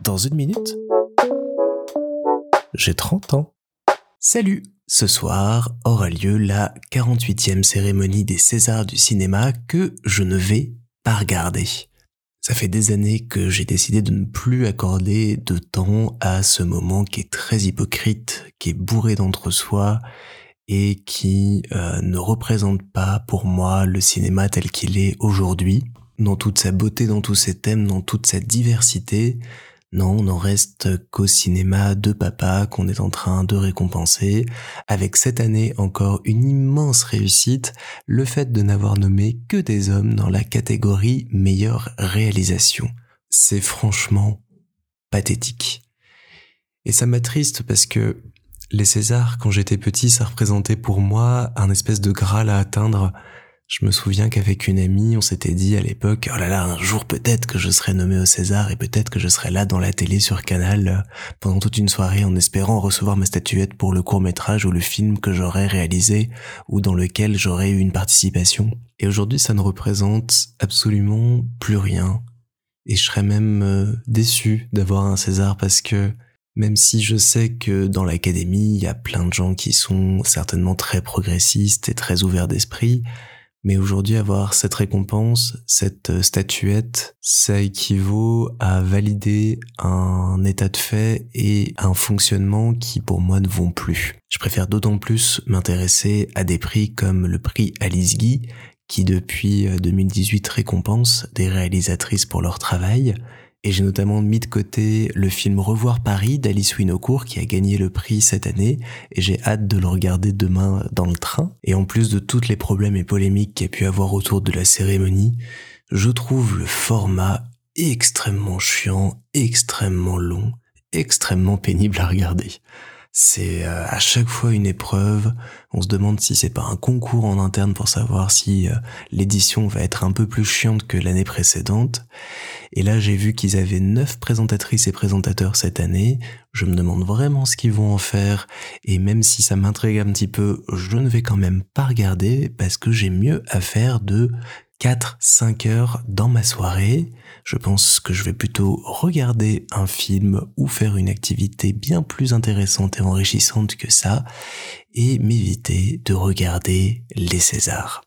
Dans une minute, j'ai 30 ans. Salut Ce soir aura lieu la 48e cérémonie des Césars du cinéma que je ne vais pas regarder. Ça fait des années que j'ai décidé de ne plus accorder de temps à ce moment qui est très hypocrite, qui est bourré d'entre-soi et qui euh, ne représente pas pour moi le cinéma tel qu'il est aujourd'hui, dans toute sa beauté, dans tous ses thèmes, dans toute sa diversité, non, on n'en reste qu'au cinéma de papa qu'on est en train de récompenser, avec cette année encore une immense réussite, le fait de n'avoir nommé que des hommes dans la catégorie meilleure réalisation. C'est franchement pathétique. Et ça m'attriste parce que les Césars, quand j'étais petit, ça représentait pour moi un espèce de graal à atteindre, je me souviens qu'avec une amie, on s'était dit à l'époque, oh là là, un jour peut-être que je serai nommé au César et peut-être que je serai là dans la télé sur Canal euh, pendant toute une soirée en espérant recevoir ma statuette pour le court métrage ou le film que j'aurais réalisé ou dans lequel j'aurais eu une participation. Et aujourd'hui, ça ne représente absolument plus rien. Et je serais même euh, déçu d'avoir un César parce que même si je sais que dans l'académie, il y a plein de gens qui sont certainement très progressistes et très ouverts d'esprit, mais aujourd'hui, avoir cette récompense, cette euh, statuette, ça équivaut à valider un état de fait et un fonctionnement qui pour moi ne vont plus. Je préfère d'autant plus m'intéresser à des prix comme le prix Alice Guy, qui depuis 2018 euh, récompense des réalisatrices pour leur travail, et j'ai notamment mis de côté le film Revoir Paris d'Alice Winocourt qui a gagné le prix cette année et j'ai hâte de le regarder demain dans le train. Et en plus de toutes les problèmes et polémiques qu'il y a pu avoir autour de la cérémonie, je trouve le format extrêmement chiant, extrêmement long, extrêmement pénible à regarder. C'est euh, à chaque fois une épreuve. On se demande si c'est pas un concours en interne pour savoir si euh, l'édition va être un peu plus chiante que l'année précédente. Et là, j'ai vu qu'ils avaient neuf présentatrices et présentateurs cette année. Je me demande vraiment ce qu'ils vont en faire. Et même si ça m'intrigue un petit peu, je ne vais quand même pas regarder parce que j'ai mieux à faire de 4-5 heures dans ma soirée. Je pense que je vais plutôt regarder un film ou faire une activité bien plus intéressante et enrichissante que ça et m'éviter de regarder les Césars.